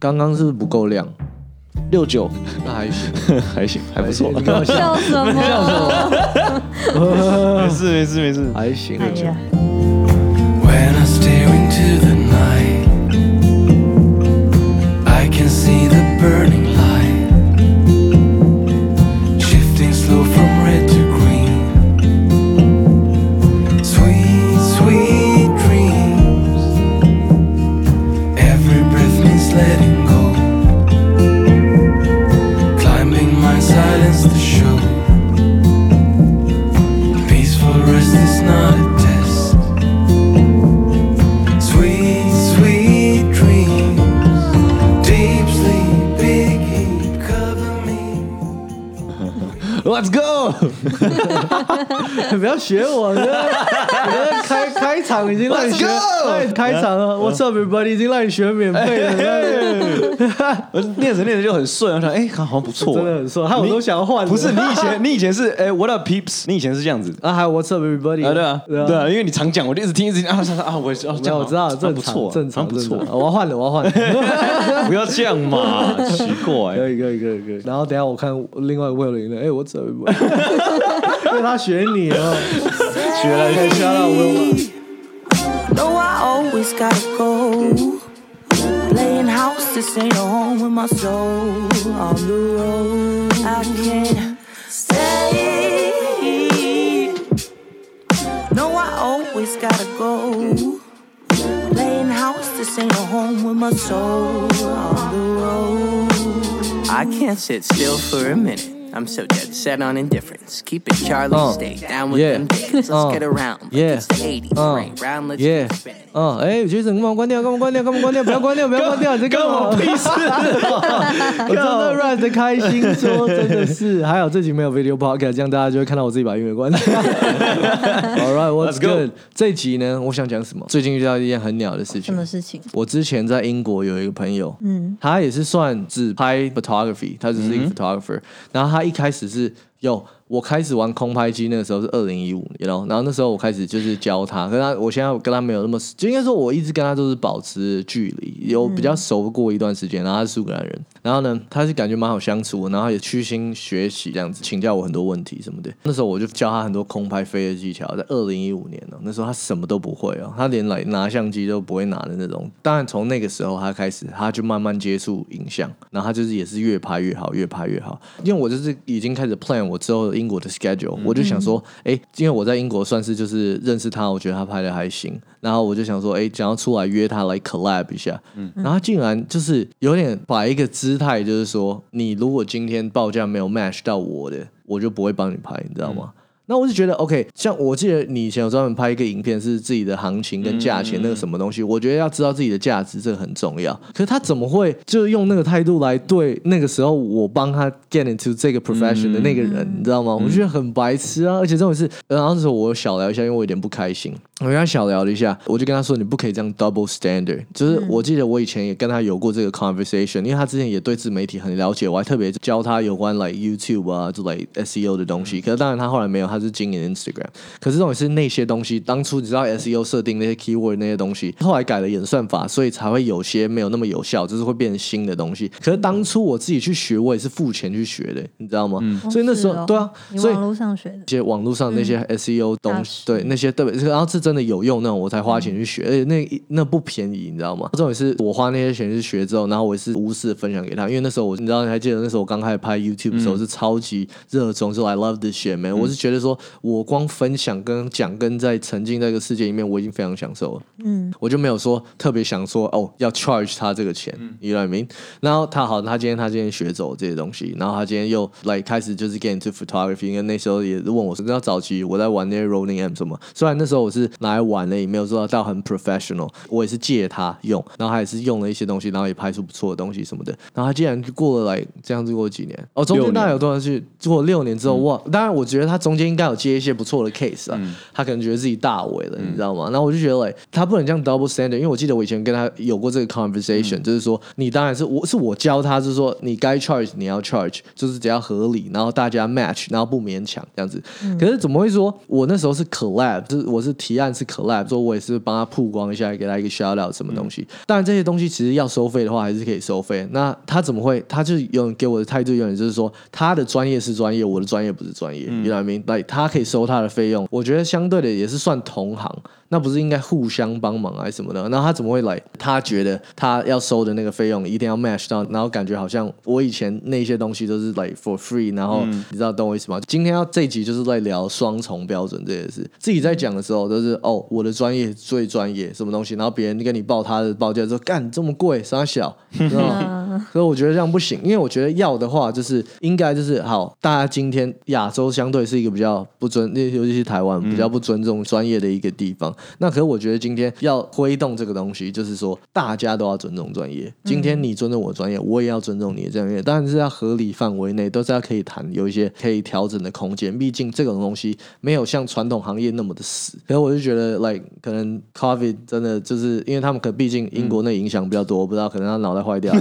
刚刚是不是不够亮？六九那还行，还行，还不错你。跟我笑，笑什么？没事没事没事。还行。哎呀，Let's go！不要学我，你看你看开开场已经让你学开场了，What's up everybody 已经让你学免费了，我念着念着就很顺，我想哎，好像不错，真的很帅，害我都想要换。不是你以前，你以前是哎，What up peeps？你以前是这样子啊，还有 What's up everybody？啊？对啊，对啊，因为你常讲，我就一直听，一直听啊啊啊！我我知道，这正常，样不错，正常，不错我要换了，我要换了。不要这样嘛，奇怪。可以，可以，可以，可以。然后等下我看另外一个会有人的，哎，我怎么？因为他学你哦，学了可以吓到我。 No, I always gotta go. Playing house, this ain't a home with my soul on the road. I can't stay. No, I always gotta go. Playing house, this ain't a home with my soul on the road. I can't sit still for a minute. I'm so dead set on indifference. Keep it Charlie, Uh, stay down with yeah. them Dickens. Let's Uh, get around. like yeah. It's the 80s, Uh, rain round, let's Yeah，get spinning. 嗯，哎，杰森，干嘛关掉？干嘛关掉？干嘛关掉？不要关掉！不要关掉！你在干嘛？屁事！我真的 run 的开心，说真的是，还好这集没有 video podcast，这样大家就会看到我自己把音乐关掉。All right, what's go. good？这一集呢，我想讲什么？最近遇到一件很鸟的事情什么。事情？我之前在英国有一个朋友，嗯，他也是算只拍 photography，他只是一个 photographer、然后他他一开始是有我开始玩空拍机，那个时候是二零一五年，然后然后那时候我开始就是教他，跟他我现在跟他没有那么，就应该说我一直跟他都是保持距离，有比较熟过一段时间，然后他是苏格兰人，然后呢他是感觉蛮好相处，然后也虚心学习这样子，请教我很多问题什么的。那时候我就教他很多空拍飞的技巧，在二零一五年哦，那时候他什么都不会哦，他连来拿相机都不会拿的那种。当然从那个时候他开始，他就慢慢接触影像，然后他就是也是越拍越好，越拍越好。因为我就是已经开始 plan 我之后英国的 schedule，、我就想说，哎、因为我在英国算是就是认识他，我觉得他拍的还行，然后我就想说，哎、想要出来约他来 collab 一下，嗯。然后他竟然就是有点摆一个姿态，就是说，你如果今天报价没有 match 到我的，我就不会帮你拍，你知道吗？那我就觉得 OK，像我记得你以前有专门拍一个影片，是自己的行情跟价钱那个什么东西，我觉得要知道自己的价值，这个很重要。可是他怎么会就用那个态度来对那个时候我帮他 get into 这个 profession 的那个人，你知道吗？我觉得很白痴啊！而且这种事，然后那时候我小聊一下，因为我有点不开心，我跟他小聊了一下，我就跟他说你不可以这样 double standard。就是我记得我以前也跟他有过这个 conversation，因为他之前也对自媒体很了解，我还特别教他有关 like YouTube 啊，就 like SEO 的东西。可是当然他后来没有，他是经营 Instagram。可是这种是那些东西，当初你知道 SEO 设定那些 keyword 那些东西，后来改了演算法，所以才会有些没有那么有效，就是会变成新的东西。可是当初我自己去学，我也是付钱去学的，你知道吗？所以那时候、对啊，所以网络上学的一，些网络上那些 SEO 东西，对那些对，然后是真的有用那种，我才花钱去学，而且那那不便宜，你知道吗？重点是我花那些钱去学之后，然后我也是无私的分享给他，因为那时候我你知道你还记得那时候我刚开始拍 YouTube 的时候是超级热衷，就 I love this shit man，、我是觉得说我光分享跟讲跟在沉浸在这个世界里面，我已经非常享受了。嗯，我就没有说特别想说哦要 charge 他这个钱，你 know what I mean？然后他好，他今天他今天学走这些东西，然后他今天又来开始就是 get into photography，因为那时候也问我说，那早期我在玩那些 rolling M 什么，虽然那时候我是拿来玩的，也没有做到很 professional，我也是借他用，然后他也是用了一些东西，然后也拍出不错的东西什么的。然后他竟然过了来这样子过几年，哦，中间大概有多少去做六年之后，哇！当然我觉得他中间应该。有接一些不错的 case 啊，他可能觉得自己大伟了，你知道吗？然后我就觉得，哎，他不能这样 double standard，因为我记得我以前跟他有过这个 conversation，就是说，你当然是我是我教他，就是说你该 charge 你要 charge，就是只要合理，然后大家 match，然后不勉强这样子。可是怎么会说我那时候是 collab，就是我是提案是 collab，说我也是帮他曝光一下，给他一个 shout out 什么东西。当然这些东西其实要收费的话，还是可以收费。那他怎么会？他就有给我的态度，有点就是说他的专业是专业，我的专业不是专业。你明白？来，他可以收他的费用，我觉得相对的也是算同行。那不是应该互相帮忙还是什么的？那他怎么会来？他觉得他要收的那个费用一定要 match 到，然后感觉好像我以前那些东西都是 like for free，然后你知道懂我意思吗？今天要这集就是在聊双重标准这件事。自己在讲的时候都是哦，我的专业最专业，什么东西？然后别人跟你报他的报价说干这么贵，傻小，知道吗？所以我觉得这样不行，因为我觉得要的话就是应该就是好，大家今天亚洲相对是一个比较不尊，尤其是台湾比较不尊重专业的一个地方。那可是我觉得今天要挥动这个东西，就是说大家都要尊重专业。今天你尊重我专业，我也要尊重你的专业，当然是要合理范围内，都是要可以谈，有一些可以调整的空间。毕竟这种东西没有像传统行业那么的死。可是我就觉得，like 可能 COVID 真的就是因为他们可毕竟英国那影响比较多，我不知道可能他脑袋坏掉。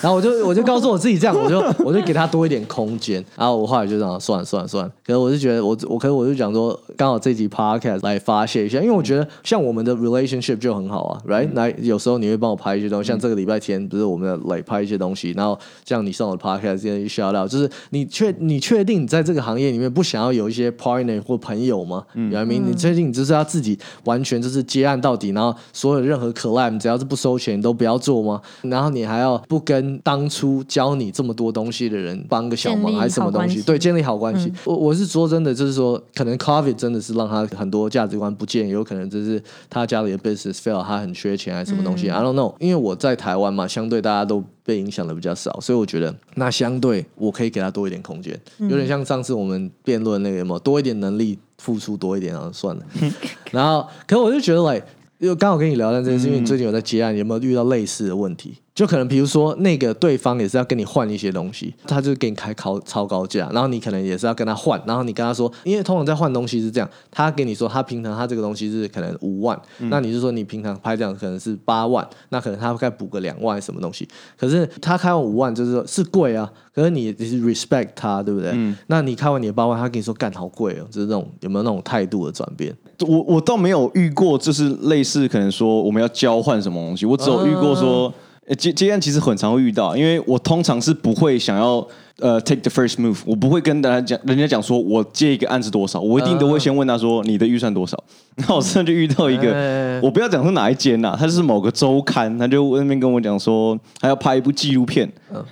然后我就我就告诉我自己这样，我就我就给他多一点空间。然后我后来就这样算了算了算了。可是我就觉得我我可是我就讲说，刚好这集 podcast 来发泄一下，因为我觉得。像我们的 relationship 就很好啊，right？来有时候你会帮我拍一些东西，像这个礼拜天不是我们来拍一些东西，然后像你上我的 podcast 这些 shout out，就是你确你确定你在这个行业里面不想要有一些 partner 或朋友吗？嗯，明明你确定你就是要自己完全就是接案到底，然后所有任何 collab 只要是不收钱都不要做吗？然后你还要不跟当初教你这么多东西的人帮个小忙还是什么东西？对，建立好关系。我我是说真的，就是说可能 COVID 真的是让他很多价值观不见，有可能就是。是他家里的 business fail，他很缺钱还是什么东西？I don't know。因为我在台湾嘛，相对大家都被影响的比较少，所以我觉得那相对我可以给他多一点空间，有点像上次我们辩论那个么多一点能力付出多一点啊，算了。然后，可我就觉得，like，因为刚好跟你聊到这件事，因为你最近有在接案，有没有遇到类似的问题？就可能比如说那个对方也是要跟你换一些东西，他就给你开高超高价，然后你可能也是要跟他换，然后你跟他说，因为通常在换东西是这样，他给你说他平常他这个东西是可能五万，那你就说你平常拍这样可能是八万，那可能他该补个两万什么东西，可是他开完五万就是说是贵啊，可是你你是 respect 他对不对？那你开完你的八万，他跟你说干好贵哦，就是那种有没有那种态度的转变？我我倒没有遇过，就是类似可能说我们要交换什么东西，我只有遇过说。接接案其实很常会遇到，因为我通常是不会想要。呃，take the first move，我不会跟大家讲，人家讲说我接一个案子多少，我一定都会先问他说你的预算多少。那我现在就遇到一个，我不要讲是哪一间呐，他是某个周刊，他就那边跟我讲说他要拍一部纪录片，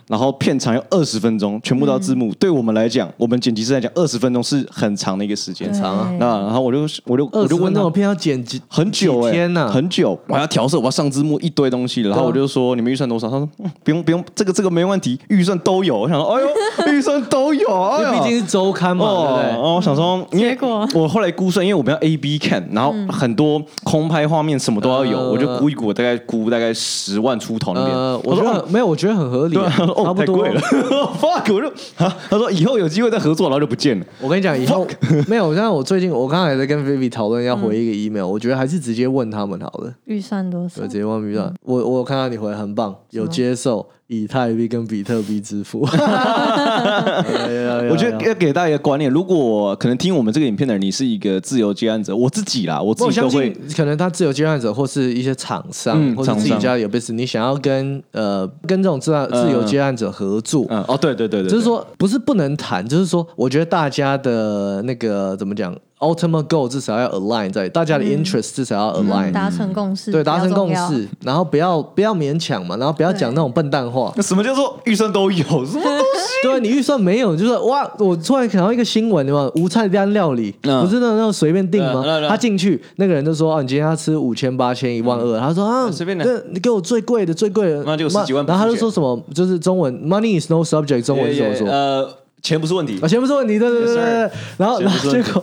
然后片长要二十分钟，全部都要字幕。对我们来讲，我们剪辑师来讲，二十分钟是很长的一个时间，长啊。那然后我就我就我就问他，我片要剪辑很久哎，天呐，很久，我要调色，我要上字幕一堆东西，然后我就说你们预算多少？他说不用不用，这个这个没问题，预算都有。我想说哎呦，预算都。有，因为毕竟是周刊嘛，对不对？然后我想说，结果我后来估算，因为我们要 A B 看，然后很多空拍画面什么都要有，我就估一估，大概估大概十万出头那边。我说没有，我觉得很合理，哦，太贵了。fuck，我就啊，他说以后有机会再合作，然后就不见了。我跟你讲，以后 没有。像我最近，我刚才在跟 Vivi 讨论要回一个 email，我觉得还是直接问他们好了。预算多少？直接问预算。我我看到你回很棒，有接受。以太币跟比特币支付，我觉得要给大家一个观念：如果可能听我们这个影片的人，你是一个自由接案者，我自己啦，我自己都会。可能他自由接案者或是一些厂商，或者自己家有 business，你想要跟呃跟这种自自由接案者合作，哦，对对对对，就是说不是不能谈，就是说我觉得大家的那个怎么讲？Ultimate goal 至少要 align 在大家的 interest 至少要 align 达成共识，对达成共识，然后不要不要勉强嘛，然后不要讲那种笨蛋话。那什么叫做预算都有？什么东西？对你预算没有，就是哇，我突然看到一个新闻，对吧？无菜单料理不是那种那种随便订吗？他进去那个人就说哦，你今天要吃五千八千一万二，他说啊，随便的，你给我最贵的最贵的，那就十几万。然后他就说什么，就是中文 money is no subject，中文怎么说？呃。钱不是问题。啊，钱不是问题，对对对对。然后，然后结果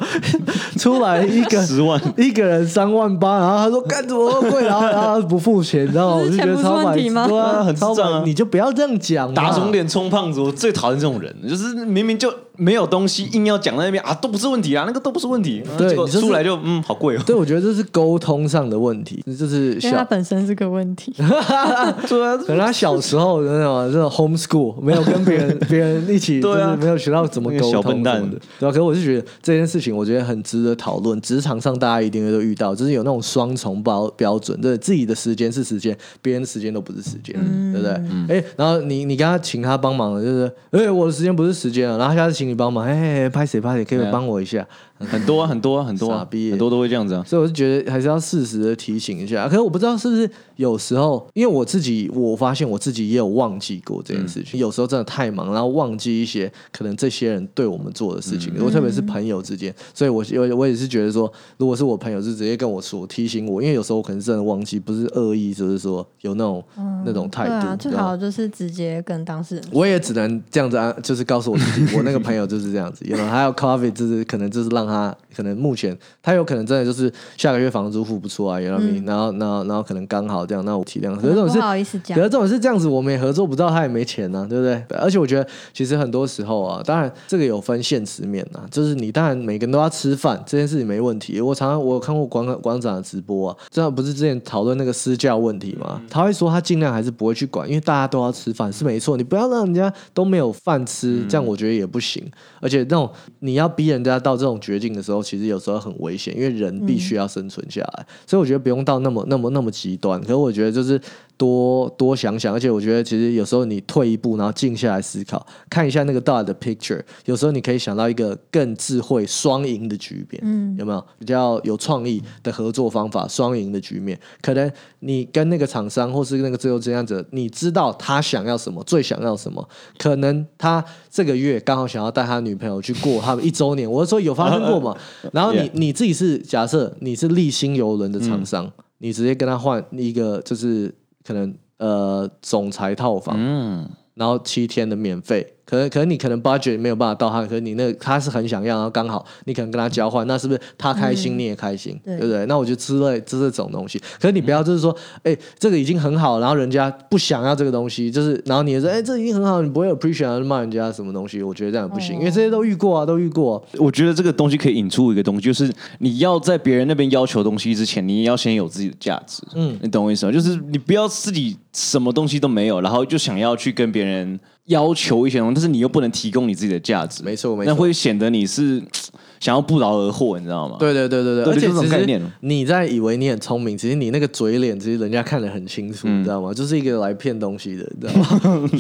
出来一个十万，一个人三万八，然后他说干什么贵，然后 然后不付钱，你知道吗？我就觉得超买，对啊，很超买，你就不要这样讲，打肿脸充胖子，我最讨厌这种人，就是明明就没有东西硬要讲在那边啊，都不是问题啊，那个都不是问题。对出来就嗯，好贵哦。对，我觉得这是沟通上的问题，就是因为他，本身是个问题。对啊，可能他小时候的那种这种 homeschool 没有跟别人别人一起，对啊就是没有学到怎么沟那个小通笨蛋的，对啊、可是我是觉得这件事情，我觉得很值得讨论。职场上大家一定会都遇到，就是有那种双重标标准，对自己的时间是时间，别人的时间都不是时间，对不对？哎、然后你你跟他请他帮忙了，就是哎、我的时间不是时间啊，然后他下次请你帮忙，哎、拍谁拍谁，可以帮我一下。很多啊很多啊很多啊傻逼很多都会这样子啊。所以我就觉得还是要适时的提醒一下。可是我不知道是不是有时候，因为我自己我发现我自己也有忘记过这件事情。有时候真的太忙，然后忘记一些可能这些人对我们做的事情。我特别是朋友之间，所以我我我也是觉得说，如果是我朋友，是直接跟我说提醒我，因为有时候我可能真的忘记，不是恶意，就是说有那种、那种态度。对啊，最好就是直接跟当事人。我也只能这样子啊，就是告诉我自己，我那个朋友就是这样子。有 you know, 还有 coffee，就是可能就是让他可能目前他有可能真的就是下个月房租付不出来 I mean？然后然后然后可能刚好这样，那我体谅。可是这种是不好意思讲可是这种是这样子，我们也合作不到，他也没钱呢、对不对？而且我觉得其实很多时候啊，当然这个有分现实面啊，就是你当然每个人都要吃饭，这件事情没问题。我常常我有看过馆馆长的直播啊，这样不是之前讨论那个私教问题吗？他会说他尽量还是不会去管，因为大家都要吃饭是没错，你不要让人家都没有饭吃，这样我觉得也不行。而且那种你要逼人家到这种绝境的时候，其实有时候很危险，因为人必须要生存下来，所以我觉得不用到那么那么那么极端。可是我觉得就是多多想想，而且我觉得其实有时候你退一步，然后静下来思考，看一下那个大的 picture，有时候你可以想到一个更智慧双赢的局面，嗯，有没有？比较有创意的合作方法？双赢的局面，可能你跟那个厂商或是那个自由职业者，你知道他想要什么，最想要什么，可能他这个月刚好想要带他女朋友去过他们一周年，我是说有发生过嘛？然后你你自己是假设你是立新游轮的厂商，你直接跟他换一个就是可能呃总裁套房，嗯，然后七天的免费，可能可能你可能 budget 没有办法到他，可是你那个他是很想要，然后刚好你可能跟他交换，那是不是他开心、你也开心，对对不对？那我觉得之类这这种东西，可是你不要就是说，哎、这个已经很好，然后人家不想要这个东西，就是然后你也说，哎、这已经很好，你不会 appreciate 骂人家什么东西，我觉得这样不行，因为这些都遇过啊，都遇过啊、我觉得这个东西可以引出一个东西，就是你要在别人那边要求东西之前，你也要先有自己的价值。嗯，你懂我意思吗？就是你不要自己什么东西都没有，然后就想要去跟别人要求一些东西，但是你又不能提供你自己的价值，没错没错那会显得你是 想要不劳而获，你知道吗？对对对对对，而且其实概念你在以为你很聪明，其实你那个嘴脸，其实人家看得很清楚，嗯你知道吗？就是一个来骗东西的，你知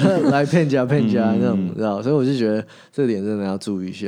道吗？来骗家骗家那种，知道？所以我就觉得这点真的要注意一下。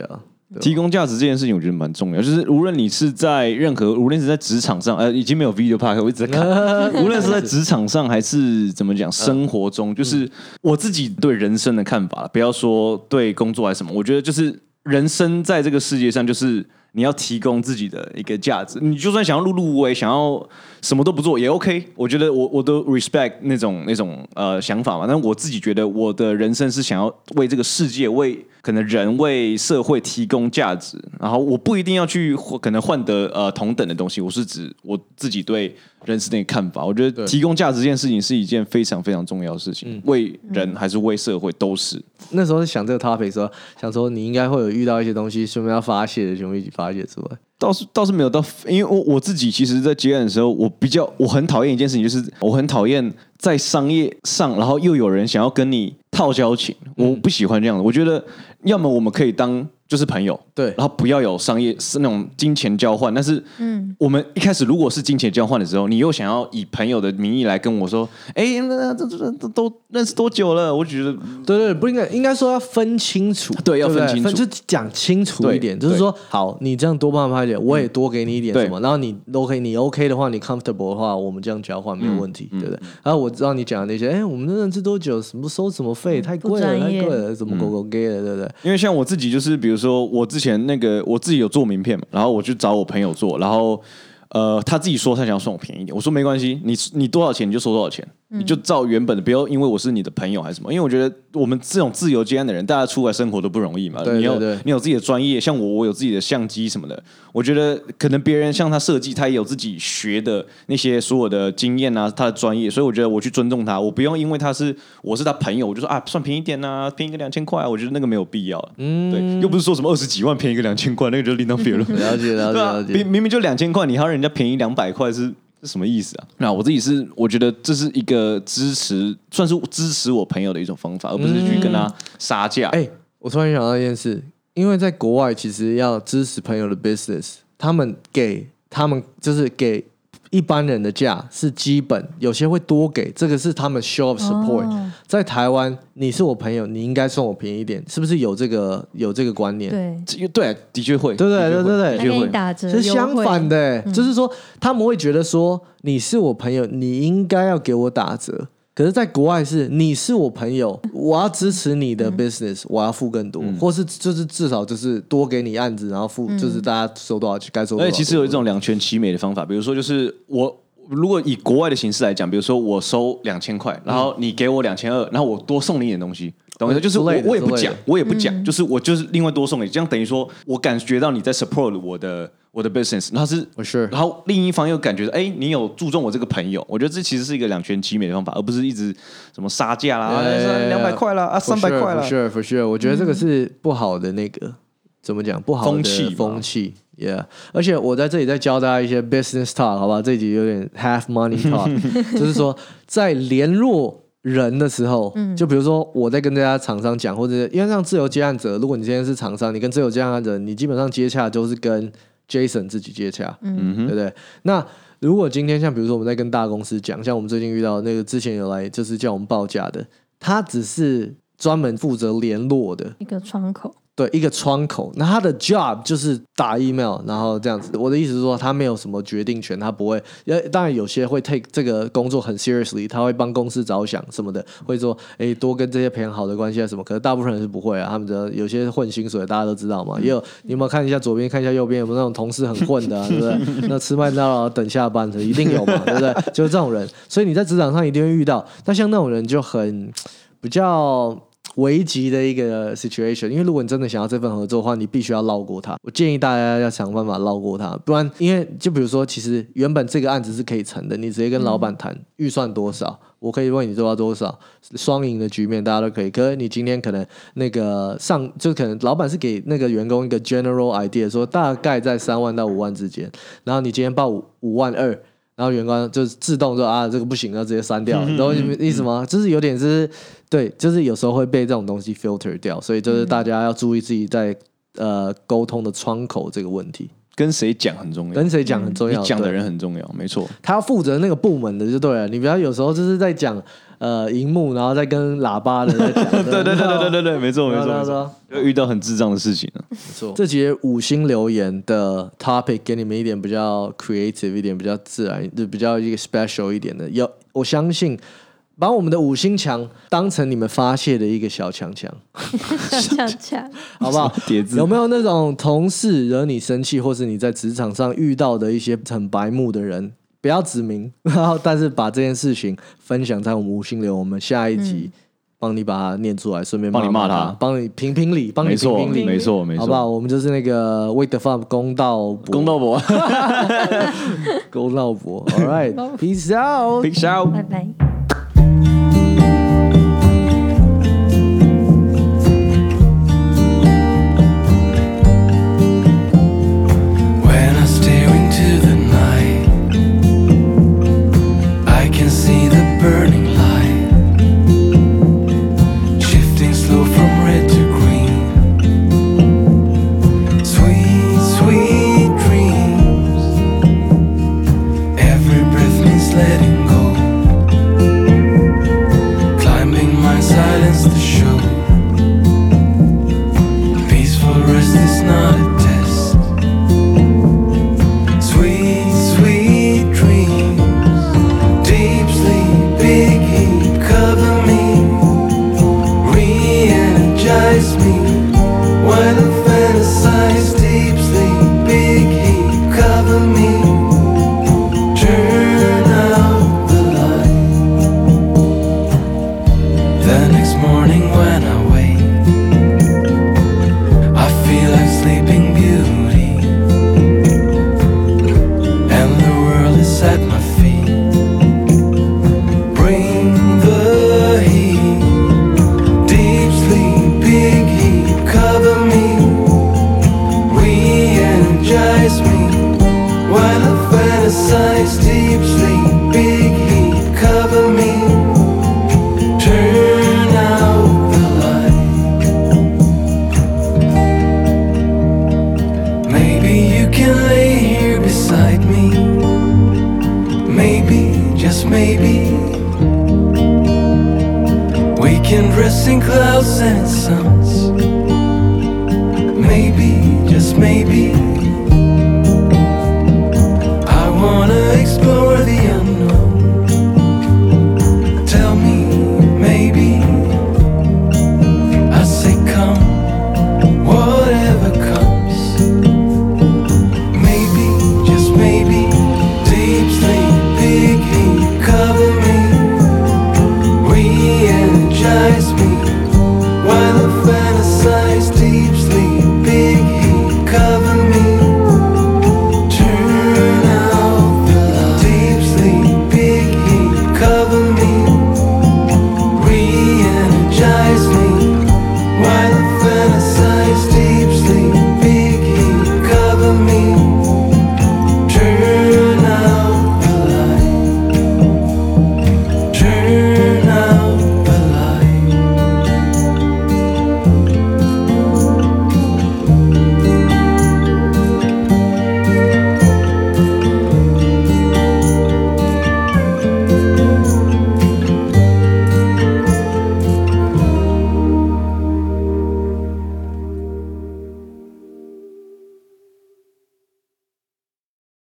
提供价值这件事情，我觉得蛮重要。就是无论你是在任何，无论是在职场上，呃，已经没有 video park，我一直在看。无论是在职场上还是怎么讲，生活中，就是我自己对人生的看法，不要说对工作还是什么，我觉得就是人生在这个世界上，就是你要提供自己的一个价值。你就算想要碌碌无为，想要什么都不做也 OK。我觉得我我都 respect 那种那种呃想法嘛。但我自己觉得我的人生是想要为这个世界、为可能人、为社会提供价值。然后我不一定要去获可能换得呃同等的东西，我是指我自己对人生的一个看法。我觉得提供价值这件事情是一件非常非常重要的事情，为人还是为社会都是。那时候在想这个 topic 的时候，想说你应该会有遇到一些东西，顺便要发泄的，全部一起发了解之外。倒是倒是没有到，因为我我自己其实，在接案的时候，我比较我很讨厌一件事情，就是我很讨厌在商业上，然后又有人想要跟你套交情，我不喜欢这样的。我觉得，要么我们可以当就是朋友，对。然后不要有商业是那种金钱交换。但是，嗯，我们一开始如果是金钱交换的时候，你又想要以朋友的名义来跟我说，哎，那这这这都认识多久了？我觉得对对，不应该，应该说要分清楚，对要分清楚。就讲清楚一点，就是说，好，你这样多帮拍一点，我也多给你一点什么，然后你 OK，你 OK 的话，你 comfortable 的话，我们这样交换没有问题，对不对？然后我知道你讲的那些，哎，我们认识多久，什么收什么费，太贵了，太贵了，怎么狗狗 gay 了，对不对？因为像我自己就是，比如说我之前那个我自己有做名片嘛，然后我去找我朋友做，然后呃，他自己说他想要算我便宜一点，我说没关系，你你多少钱你就收多少钱，嗯你就照原本的，不要因为我是你的朋友还是什么，因为我觉得我们这种自由接案的人，大家出来生活都不容易嘛。对你有对对你有自己的专业，像我，我有自己的相机什么的，我觉得可能别人像他设计，他也有自己学的那些所有的经验啊，他的专业，所以我觉得我去尊重他，我不用因为他是我是他朋友，我就说啊算便宜一点啊，便宜个两千块啊，我觉得那个没有必要。嗯，对，又不是说什么二十几万便宜个两千块，那个就另当别论。了解了解了，解明。明明就两千块，你还要人家便宜两百块，是是什么意思啊？那我自己是我觉得这是一个支持，算是支持我朋友的一种方法，而不是去跟他杀价。哎、我突然想到一件事，因为在国外其实要支持朋友的 business，他们给他们就是给一般人的价是基本，有些会多给，这个是他们 show of support。哦在台湾，你是我朋友，你应该送我便宜一点，是不是有这个有这个观念？对，这对，的确会，对对对对对会。打折，是相反的、就是说他们会觉得说你是我朋友，你应该要给我打折。可是，在国外是你是我朋友，我要支持你的 business，、我要付更多，或是就是至少就是多给你案子，然后付、就是大家收多少钱该收多少。而且其实有一种两全其美的方法，比如说就是我。如果以国外的形式来讲，比如说我收两千块，然后你给我两千二，然后我多送你一点东西，懂我意思？就是我我也不讲我也不讲，就是我就是另外多送你，这样等于说我感觉到你在 support 我的我的 business，然后是然后另一方又感觉哎，你有注重我这个朋友，我觉得这其实是一个两全其美的方法，而不是一直什么杀价啦，两百块啦，啊三百块啦 For。sure, for sure。我觉得这个是不好的那个、怎么讲？不好的风气风气，Yeah。而且我在这里再教大家一些 business talk，好吧？这一集有点 half money talk，就是说在联络。人的时候，就比如说我在跟这家厂商讲，或者是因为像自由接案者，如果你今天是厂商，你跟自由接案者，你基本上接洽都是跟 Jason 自己接洽，嗯对不对？那如果今天像比如说我们在跟大公司讲，像我们最近遇到那个之前有来就是叫我们报价的，他只是专门负责联络的，一个窗口，对一个窗口。那他的 job 就是打 email，然后这样子。我的意思是说，他没有什么决定权，他不会。呃，当然有些会 take 这个工作很 seriously，他会帮公司着想什么的，会说哎多跟这些培养好的关系啊什么。可是大部分人是不会啊，他们的有些混薪水，大家都知道嘛。也有你有没有看一下左边，看一下右边，有没有那种同事很混的、啊，对不对？那吃麦当劳等下班的一定有嘛，对不对？就是这种人，所以你在职场上一定会遇到。那像那种人就很比较危急的一个 situation，因为如果你真的想要这份合作的话，你必须要绕过他。我建议大家要想办法绕过他，不然因为就比如说，其实原本这个案子是可以成的，你直接跟老板谈预算多少，我可以为你做到多少，双赢的局面大家都可以。可是你今天可能那个上就可能老板是给那个员工一个 general idea，说大概在三万到五万之间，然后你今天报五五万二。然后员工就是自动说啊，这个不行，要直接删掉，你懂我意思吗？就是有点是，对，就是有时候会被这种东西 filter 掉，所以就是大家要注意自己在呃沟通的窗口这个问题，跟谁讲很重要，跟谁讲很重要，你讲的人很重要，没错。他要负责那个部门的就对了，你不要有时候就是在讲呃荧幕，然后再跟喇叭的在讲，对对对对对对对，没错没错没错对啊对啊，就遇到很智障的事情了。没错。这节五星留言的 topic 给你们一点比较 creative 一点，比较自然，就比较一个 special 一点的。有，我相信把我们的五星墙当成你们发泄的一个小强强，恰恰 好不好？叠字。有没有那种同事惹你生气，或是你在职场上遇到的一些很白目的人？不要指名，然后但是把这件事情分享在我们五星流，我们下一集帮你把它念出来，顺便帮你骂他。他，帮你评评理，帮你没错评评理，没错没错，好不好？我们就是那个 Wake the Fuck 公道伯。公道伯。公道伯，All right，peace out，peace out，。拜拜。